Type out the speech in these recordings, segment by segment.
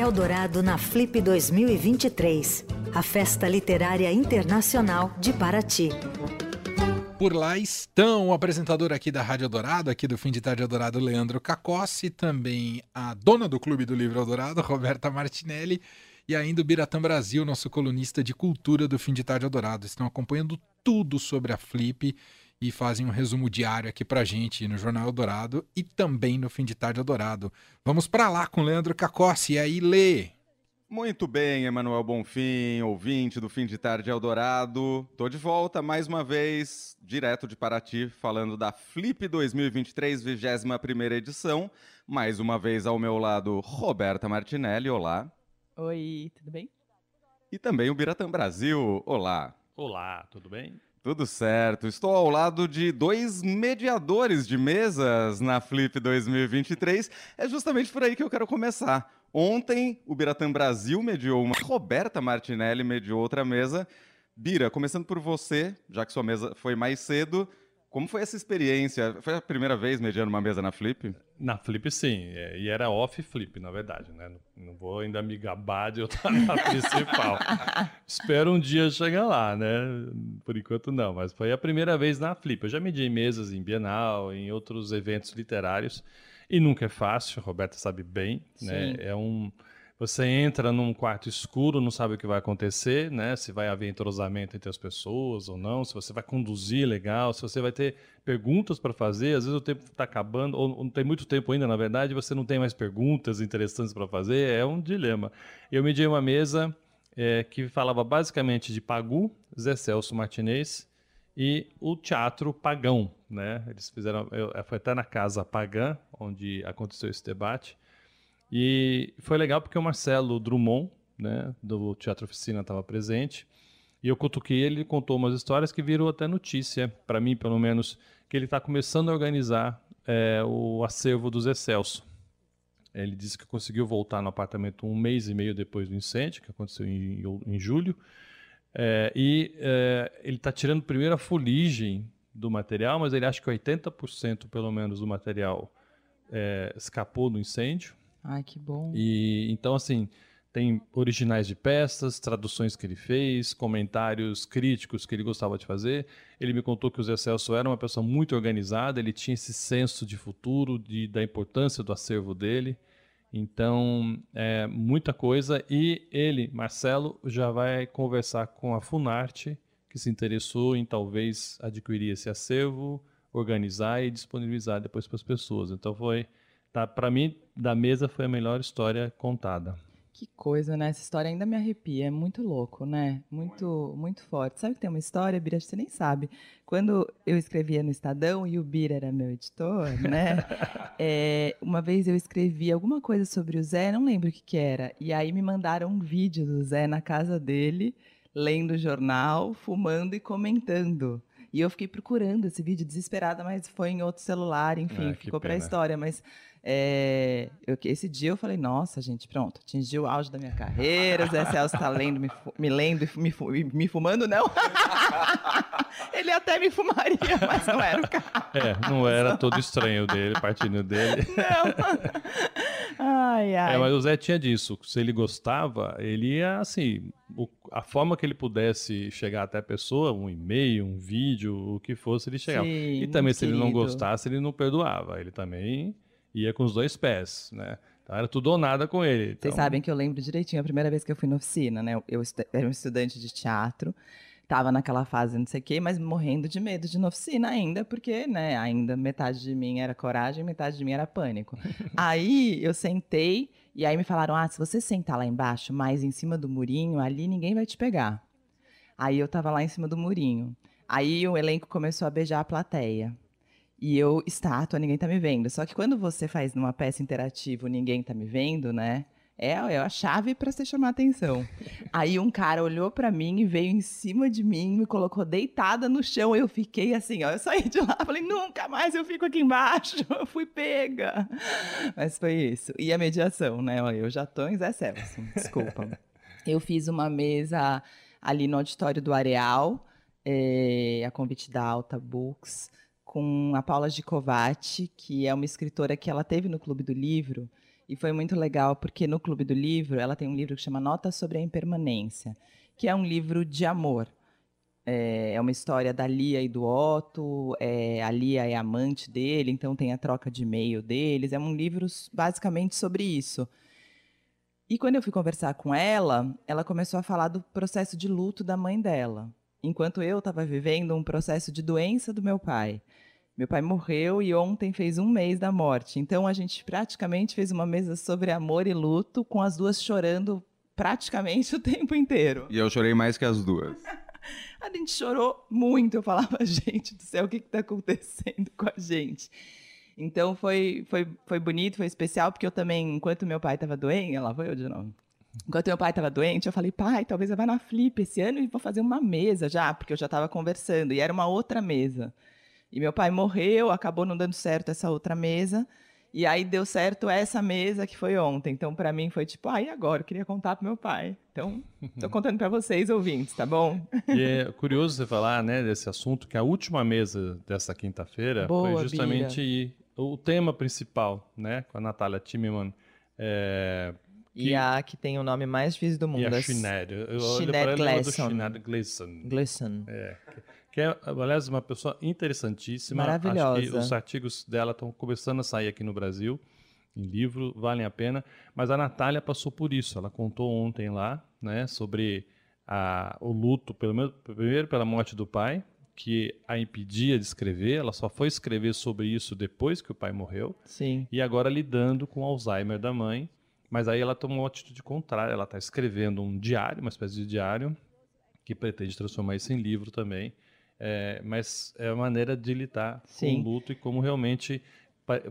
Eldorado na Flip 2023, a festa literária internacional de Paraty. Por lá estão o apresentador aqui da Rádio Eldorado, aqui do Fim de Tarde Eldorado, Leandro Cacossi, também a dona do Clube do Livro Eldorado, Roberta Martinelli, e ainda o Biratã Brasil, nosso colunista de cultura do Fim de Tarde Eldorado. Estão acompanhando tudo sobre a Flip e fazem um resumo diário aqui pra gente no Jornal Eldorado e também no Fim de Tarde Eldorado. Vamos para lá com o Leandro Cacossi. E aí, Lê? Muito bem, Emanuel Bonfim, ouvinte do Fim de Tarde Eldorado. Tô de volta mais uma vez, direto de Paraty, falando da Flip 2023, 21 edição. Mais uma vez ao meu lado, Roberta Martinelli. Olá. Oi, tudo bem? E também o Biratã Brasil. Olá. Olá, tudo bem? Tudo certo. Estou ao lado de dois mediadores de mesas na Flip 2023. É justamente por aí que eu quero começar. Ontem, o Biratã Brasil mediou uma, Roberta Martinelli mediou outra mesa. Bira, começando por você, já que sua mesa foi mais cedo, como foi essa experiência? Foi a primeira vez mediando uma mesa na Flip? Na Flip, sim. É, e era off Flip, na verdade, né? Não, não vou ainda me gabar de eu estar na principal. Espero um dia chegar lá, né? Por enquanto não, mas foi a primeira vez na Flip. Eu já medi mesas em Bienal, em outros eventos literários. E nunca é fácil, a Roberta sabe bem, né? É um você entra num quarto escuro, não sabe o que vai acontecer, né? Se vai haver entrosamento entre as pessoas ou não, se você vai conduzir legal, se você vai ter perguntas para fazer. Às vezes o tempo está acabando, ou não tem muito tempo ainda, na verdade, você não tem mais perguntas interessantes para fazer. É um dilema. Eu medi uma mesa é, que falava basicamente de Pagu, Zé Celso Martinez e o teatro pagão, né? Eles fizeram, eu, foi até na casa Pagã, onde aconteceu esse debate. E foi legal porque o Marcelo Drummond, né, do Teatro Oficina, estava presente. E eu cutuquei ele, contou umas histórias que viram até notícia, para mim pelo menos, que ele está começando a organizar é, o acervo do Zé Celso. Ele disse que conseguiu voltar no apartamento um mês e meio depois do incêndio, que aconteceu em, em julho. É, e é, ele está tirando primeiro a fuligem do material, mas ele acha que 80% pelo menos do material é, escapou do incêndio. Ai, que bom. E então assim, tem originais de peças, traduções que ele fez, comentários críticos que ele gostava de fazer. Ele me contou que o Zé Celso era uma pessoa muito organizada, ele tinha esse senso de futuro, de, da importância do acervo dele. Então, é muita coisa. E ele, Marcelo, já vai conversar com a Funarte, que se interessou em talvez adquirir esse acervo, organizar e disponibilizar depois para as pessoas. Então, foi, tá, para mim, da mesa foi a melhor história contada. Que coisa, né? Essa história ainda me arrepia. É muito louco, né? Muito, muito forte. Sabe que tem uma história, Bira, você nem sabe. Quando eu escrevia no Estadão e o Bira era meu editor, né? é, uma vez eu escrevi alguma coisa sobre o Zé, não lembro o que, que era. E aí me mandaram um vídeo do Zé na casa dele, lendo o jornal, fumando e comentando. E eu fiquei procurando esse vídeo desesperada, mas foi em outro celular, enfim, ah, ficou para a história. Mas é, eu, esse dia eu falei, nossa, gente, pronto, atingi o auge da minha carreira, Zé Celso está lendo, me, me lendo e me, me, fumando, não. Ele até me fumaria, mas não era o caso. É, não era todo estranho dele, partindo dele. Não. Ai, ai. É, mas o Zé tinha disso. Se ele gostava, ele ia, assim, o, a forma que ele pudesse chegar até a pessoa, um e-mail, um vídeo, o que fosse, ele chegava. Sim, e também, se querido. ele não gostasse, ele não perdoava. Ele também ia com os dois pés, né? Então era tudo ou nada com ele. Então... Vocês sabem que eu lembro direitinho a primeira vez que eu fui na oficina, né? Eu, eu era um estudante de teatro, estava naquela fase não sei o quê, mas morrendo de medo de ir na oficina ainda, porque, né, ainda metade de mim era coragem, metade de mim era pânico. aí eu sentei e aí me falaram: "Ah, se você sentar lá embaixo, mais em cima do murinho, ali ninguém vai te pegar". Aí eu estava lá em cima do murinho. Aí o elenco começou a beijar a plateia. E eu, estátua, ninguém tá me vendo. Só que quando você faz numa peça interativa, ninguém tá me vendo, né? É, é a chave para você chamar atenção. Aí um cara olhou para mim e veio em cima de mim, me colocou deitada no chão. Eu fiquei assim, ó. Eu saí de lá, falei, nunca mais eu fico aqui embaixo. Eu fui pega. Mas foi isso. E a mediação, né? Eu já tô em Zé Celso, desculpa. Eu fiz uma mesa ali no auditório do Areal, é, a convite da Alta Books com a Paula Gicovati, que é uma escritora que ela teve no Clube do Livro E foi muito legal porque no Clube do Livro ela tem um livro que chama Notas sobre a Impermanência, que é um livro de amor. É, é uma história da Lia e do Otto. É, a Lia é amante dele, então tem a troca de e-mail deles. É um livro basicamente sobre isso. E quando eu fui conversar com ela, ela começou a falar do processo de luto da mãe dela, enquanto eu estava vivendo um processo de doença do meu pai. Meu pai morreu e ontem fez um mês da morte. Então a gente praticamente fez uma mesa sobre amor e luto, com as duas chorando praticamente o tempo inteiro. E eu chorei mais que as duas. a gente chorou muito. Eu falava, gente do céu, o que está acontecendo com a gente? Então foi, foi, foi bonito, foi especial, porque eu também, enquanto meu pai estava doente, ela foi eu de novo. Enquanto meu pai estava doente, eu falei, pai, talvez eu vá na Flip esse ano e vou fazer uma mesa já, porque eu já estava conversando, e era uma outra mesa. E meu pai morreu, acabou não dando certo essa outra mesa. E aí deu certo essa mesa que foi ontem. Então, para mim, foi tipo, ah, e agora? Eu queria contar pro meu pai. Então, estou contando para vocês, ouvintes, tá bom? E é curioso você falar, né, desse assunto, que a última mesa dessa quinta-feira foi justamente o tema principal, né, com a Natália Timmerman. É, e a que tem o nome mais difícil do mundo. E a Sinead. Eu Sinead Gleason. Gleason. Gleason. É que é, aliás, uma pessoa interessantíssima. Maravilhosa. Acho que os artigos dela estão começando a sair aqui no Brasil, em livro, valem a pena. Mas a Natália passou por isso. Ela contou ontem lá, né, sobre a, o luto, pelo, primeiro pela morte do pai, que a impedia de escrever. Ela só foi escrever sobre isso depois que o pai morreu. Sim. E agora lidando com o Alzheimer da mãe. Mas aí ela tomou uma atitude contrária. Ela está escrevendo um diário, uma espécie de diário, que pretende transformar isso em livro também. É, mas é a maneira de lidar Sim. com o luto e como realmente.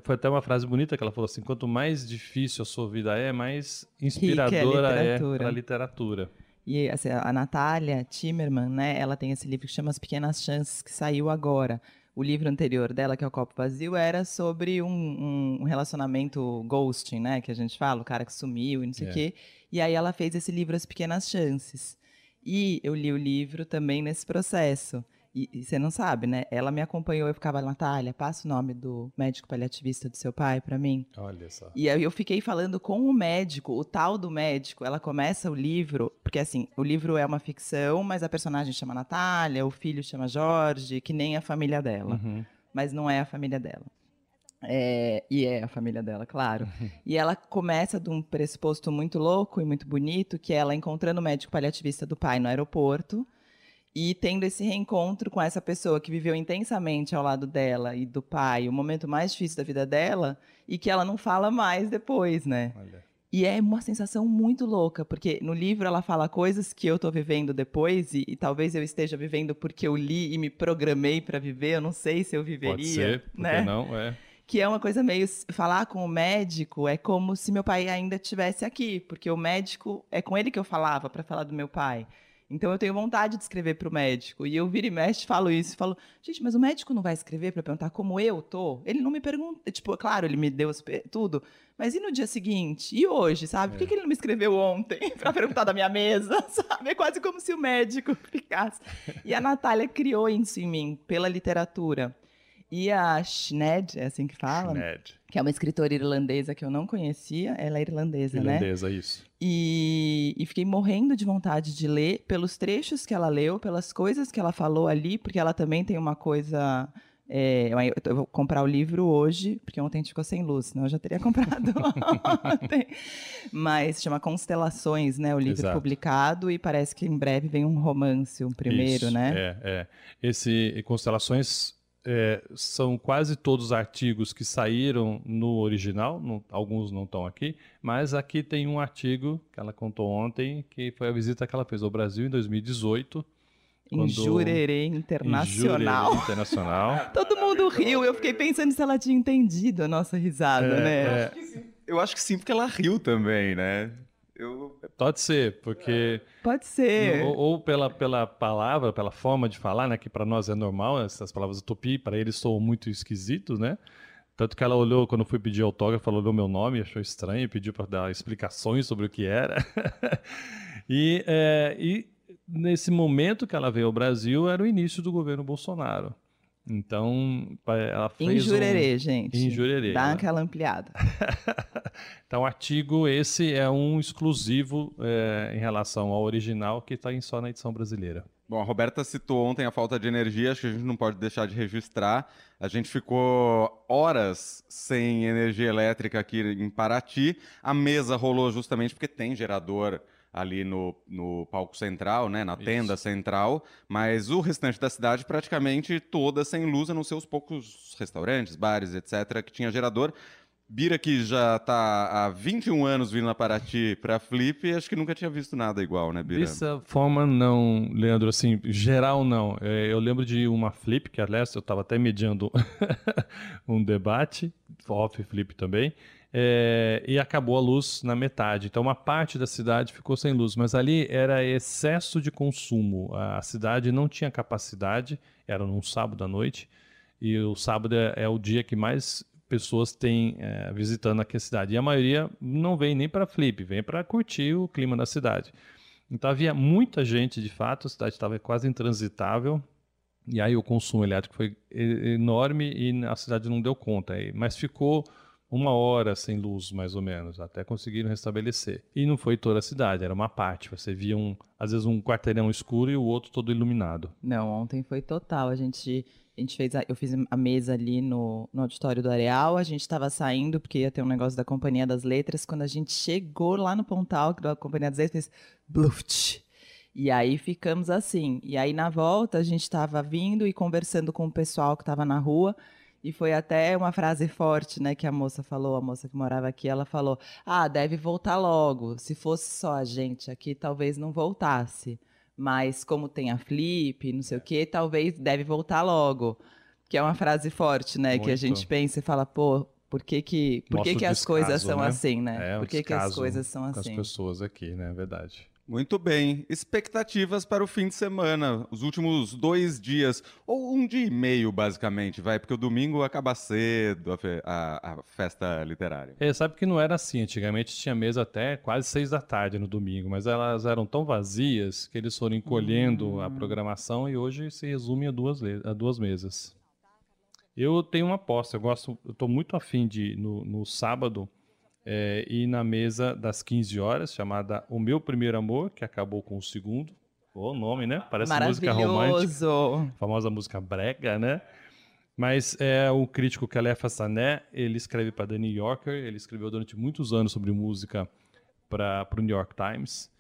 Foi até uma frase bonita que ela falou assim: quanto mais difícil a sua vida é, mais inspiradora é para a literatura. E assim, a Natália Timmerman, né, ela tem esse livro que chama As Pequenas Chances, que saiu agora. O livro anterior dela, que é o Copo Vazio, era sobre um, um relacionamento ghosting, né? Que a gente fala, o cara que sumiu e não sei o é. quê. E aí ela fez esse livro As Pequenas Chances. E eu li o livro também nesse processo. E, e, você não sabe, né? Ela me acompanhou, eu ficava, Natália, passa o nome do médico paliativista do seu pai para mim. Olha só. E aí eu fiquei falando com o médico, o tal do médico. Ela começa o livro, porque assim, o livro é uma ficção, mas a personagem chama Natália, o filho chama Jorge, que nem a família dela. Uhum. Mas não é a família dela. É, e é a família dela, claro. e ela começa de um pressuposto muito louco e muito bonito, que é ela encontrando o médico paliativista do pai no aeroporto e tendo esse reencontro com essa pessoa que viveu intensamente ao lado dela e do pai, o momento mais difícil da vida dela, e que ela não fala mais depois, né? Olha. E é uma sensação muito louca, porque no livro ela fala coisas que eu estou vivendo depois, e, e, talvez eu esteja vivendo porque eu li e me programei para viver, eu não sei se eu viveria. Pode ser, né? não, é. Que é uma coisa meio. Falar com o médico é como se meu pai ainda estivesse aqui, porque o médico é com ele que eu falava para falar do meu pai. Então eu tenho vontade de escrever para o médico. E eu viro e mexe, falo isso. Falo, gente, mas o médico não vai escrever para perguntar como eu tô? Ele não me pergunta. Tipo, claro, ele me deu tudo. Mas e no dia seguinte? E hoje, sabe? Por que, é. que ele não me escreveu ontem para perguntar da minha mesa? Sabe? É quase como se o médico ficasse. E a Natália criou isso em mim, pela literatura. E a Sinead, é assim que fala? Sinead. Que é uma escritora irlandesa que eu não conhecia. Ela é irlandesa, irlandesa né? Irlandesa, isso. E, e, fiquei morrendo de vontade de ler pelos trechos que ela leu, pelas coisas que ela falou ali, porque ela também tem uma coisa. É, eu vou comprar o livro hoje, porque ontem a gente ficou sem luz, senão eu já teria comprado ontem. Mas chama Constelações, né? O livro Exato. publicado, e parece que em breve vem um romance, um primeiro, Isso, né? É, é. Esse Constelações é, são quase todos artigos que saíram no original, no, alguns não estão aqui, mas aqui tem um artigo que ela contou ontem, que foi a visita que ela fez ao Brasil em 2018. Em. Jurerê Internacional. Em Jurerê Internacional. Todo mundo riu, eu fiquei pensando se ela tinha entendido a nossa risada, é, né? É... Eu acho que sim, porque ela riu também, né? Pode ser, porque. Pode ser. Ou, ou, pela, pela palavra, pela forma de falar, né? Que para nós é normal, essas palavras tupi, para eles são muito esquisitos, né? Tanto que ela olhou, quando eu fui pedir autógrafo, ela olhou meu nome, achou estranho, e pediu para dar explicações sobre o que era. e, é, e nesse momento que ela veio ao Brasil, era o início do governo Bolsonaro. Então, ela fez Em Jurerê, um... gente. Em Jurerê. Dá né? aquela ampliada. então, o artigo esse é um exclusivo é, em relação ao original que está só na edição brasileira. Bom, a Roberta citou ontem a falta de energia, acho que a gente não pode deixar de registrar. A gente ficou horas sem energia elétrica aqui em Paraty. A mesa rolou justamente porque tem gerador ali no, no palco central, né, na tenda central, mas o restante da cidade praticamente toda sem luz, a não ser os poucos restaurantes, bares, etc., que tinha gerador. Bira, que já está há 21 anos vindo a Paraty para Flip, acho que nunca tinha visto nada igual, né, Bira? Dessa forma, não, Leandro, assim, geral não. É, eu lembro de uma flip, que aliás eu estava até mediando um debate, off flip também, é, e acabou a luz na metade. Então, uma parte da cidade ficou sem luz, mas ali era excesso de consumo. A cidade não tinha capacidade, era num sábado à noite, e o sábado é, é o dia que mais pessoas têm é, visitando aqui a cidade. E a maioria não vem nem para flip, vem para curtir o clima da cidade. Então havia muita gente, de fato, a cidade estava quase intransitável. E aí o consumo elétrico foi enorme e a cidade não deu conta. Mas ficou uma hora sem luz, mais ou menos, até conseguiram restabelecer. E não foi toda a cidade, era uma parte. Você via, um, às vezes, um quarteirão escuro e o outro todo iluminado. Não, ontem foi total. A gente, a gente fez, a- eu fiz a mesa ali no, no auditório do Areal. A gente estava saindo porque ia ter um negócio da Companhia das Letras. Quando a gente chegou lá no Pontal da Companhia das Letras, fez bluft. E aí ficamos assim. E aí na volta a gente estava vindo e conversando com o pessoal que estava na rua. E foi até uma frase forte, né, que a moça falou, a moça que morava aqui, ela falou: "Ah, deve voltar logo. Se fosse só a gente aqui, talvez não voltasse." mas como tem a flip, não sei o que, talvez deve voltar logo. Que é uma frase forte, né? Que a Muito. gente pensa e fala, pô, por que que, por que, que as coisas descaso, são né? assim, né? É, por que, que as descaso coisas são Com as assim? pessoas aqui, né? É verdade. Muito bem. Expectativas para o fim de semana, os últimos dois dias, ou um dia e meio, basicamente, vai, porque o domingo acaba cedo a, fe- a- a festa literária. É, sabe que não era assim. Antigamente tinha mesa até quase seis da tarde no domingo, mas elas eram tão vazias que eles foram encolhendo Hum. a programação e hoje se resume a duas, a duas mesas. Eu tenho uma aposta, eu gosto, eu tô muito afim de no, no sábado é, ir na mesa das 15 horas, chamada O Meu Primeiro Amor, que acabou com o segundo. O nome, né? Parece música romântica. Famosa música brega, né? Mas é o crítico Calef Hassané, ele escreve para The New Yorker, ele escreveu durante muitos anos sobre música para o New York Times.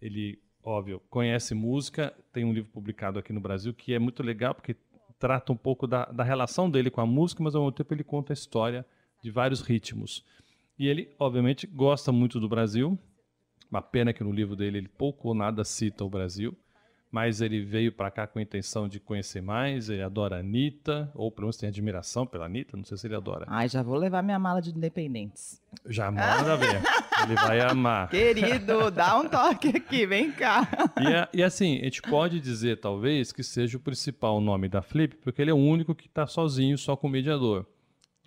Ele, óbvio, conhece música, tem um livro publicado aqui no Brasil que é muito legal porque trata um pouco da, da relação dele com a música, mas ao mesmo tempo ele conta a história de vários ritmos. E ele, obviamente, gosta muito do Brasil. Uma pena que no livro dele ele pouco ou nada cita o Brasil mas ele veio para cá com a intenção de conhecer mais, ele adora a Anitta, ou pelo menos tem admiração pela Anitta, não sei se ele adora. Ai, já vou levar minha mala de independentes. Já manda ver, ele vai amar. Querido, dá um toque aqui, vem cá. E, é- e assim, a gente pode dizer talvez que seja o principal nome da Flip, porque ele é o único que está sozinho, só com o mediador.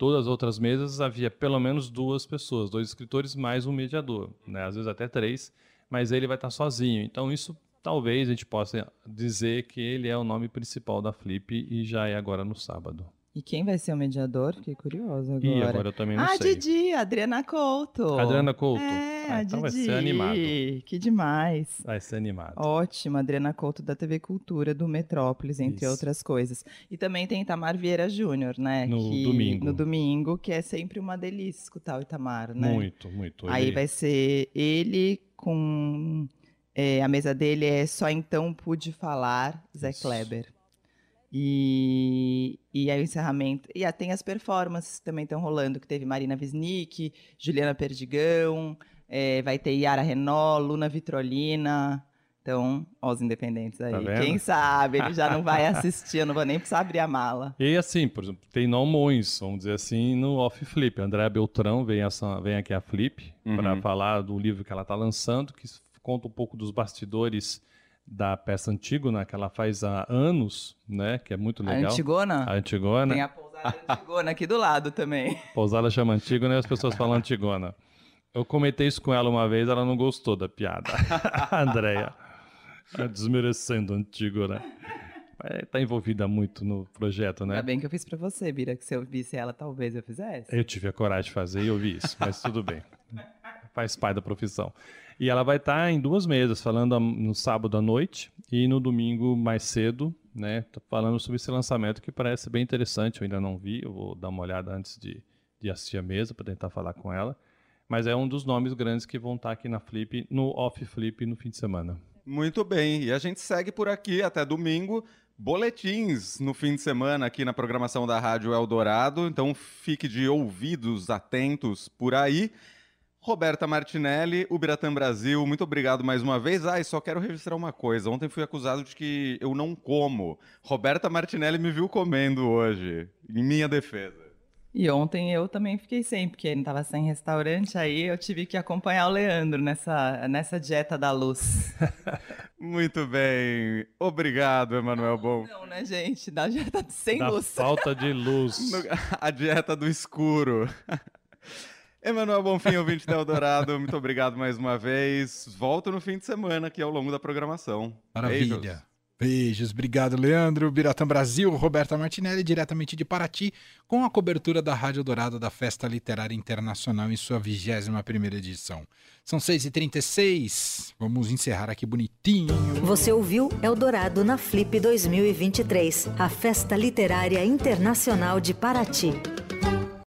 Todas as outras mesas havia pelo menos duas pessoas, dois escritores mais um mediador, né? às vezes até três, mas ele vai estar sozinho. Então isso talvez a gente possa dizer que ele é o nome principal da Flip e já é agora no sábado. E quem vai ser o mediador? Fiquei curiosa agora. E agora eu também não ah, sei. Didi, Adriana Couto. Adriana Couto. É, Ah, a então vai Didi. ser animado. Que demais. Vai ser animado. Ótimo, Adriana Couto da TV Cultura do Metrópolis, entre Isso. outras coisas. E também tem Itamar Vieira Júnior, né? No que- domingo. No domingo, que é sempre uma delícia escutar o Itamar, né? Muito, muito. Aí Ele- vai ser ele com. é, a mesa dele é Só Então Pude Falar, Zé Isso. Kleber. E, e aí o encerramento. E ah, tem as performances que também estão rolando, que teve Marina Wisnik, Juliana Perdigão, é, vai ter Yara Renault, Luna Vitrolina. Então, ó, os independentes aí. Tá? Quem sabe, ele já não vai assistir, eu não vou nem precisar abrir a mala. E assim, por exemplo, tem nomões, vamos dizer assim, no Off Flip. Andréa Beltrão vem, essa, vem aqui a Flip Uhum. para falar do livro que ela está lançando, que conta um pouco dos bastidores da peça Antígona, que ela faz há anos, né? Que é muito A legal. Antigona? A Antigona. Tem a pousada Antigona aqui do lado também. Pousada chama Antígona e as pessoas falam Antigona. Eu comentei isso com ela uma vez, ela não gostou da piada. A Andréia. Tá Desmerecendo Antígona. está envolvida muito no projeto, né? Ainda bem que eu fiz para você, Bira, que se eu visse ela, talvez eu fizesse. Eu tive a coragem de fazer e eu vi isso, mas tudo bem. Faz parte da profissão. E ela vai estar em duas mesas, falando no sábado à noite e no domingo mais cedo, né? Tô falando sobre esse lançamento que parece bem interessante. Eu ainda não vi, eu vou dar uma olhada antes de, de assistir a mesa para tentar falar com ela. Mas é um dos nomes grandes que vão estar aqui na Flip, no Off Flip no fim de semana. Muito bem. E a gente segue por aqui até domingo. Boletins no fim de semana aqui na programação da Rádio Eldorado. Então fique de ouvidos atentos por aí. Roberta Martinelli, Ubiratã Brasil, muito obrigado mais uma vez. Ah, e só quero registrar uma coisa. Ontem fui acusado de que eu não como. Roberta Martinelli me viu comendo hoje, em minha defesa. E ontem eu também fiquei sem, porque ele estava sem restaurante, aí eu tive que acompanhar o Leandro nessa, nessa dieta da luz. Muito bem. Obrigado, Emanuel Bom. Não, né, gente? Da dieta sem da luz. falta de luz. A dieta do escuro. Emanuel Bonfim, ouvinte da Eldorado, muito obrigado mais uma vez. Volto no fim de semana aqui ao longo da programação. Maravilha. Beijos. Beijos, obrigado, Leandro. Biratã Brasil, Roberta Martinelli, diretamente de Paraty, com a cobertura da Rádio Dourado da Festa Literária Internacional em sua 21ª edição. São 6h36, vamos encerrar aqui bonitinho. Você ouviu Eldorado na Flip 2023, a Festa Literária Internacional de Paraty.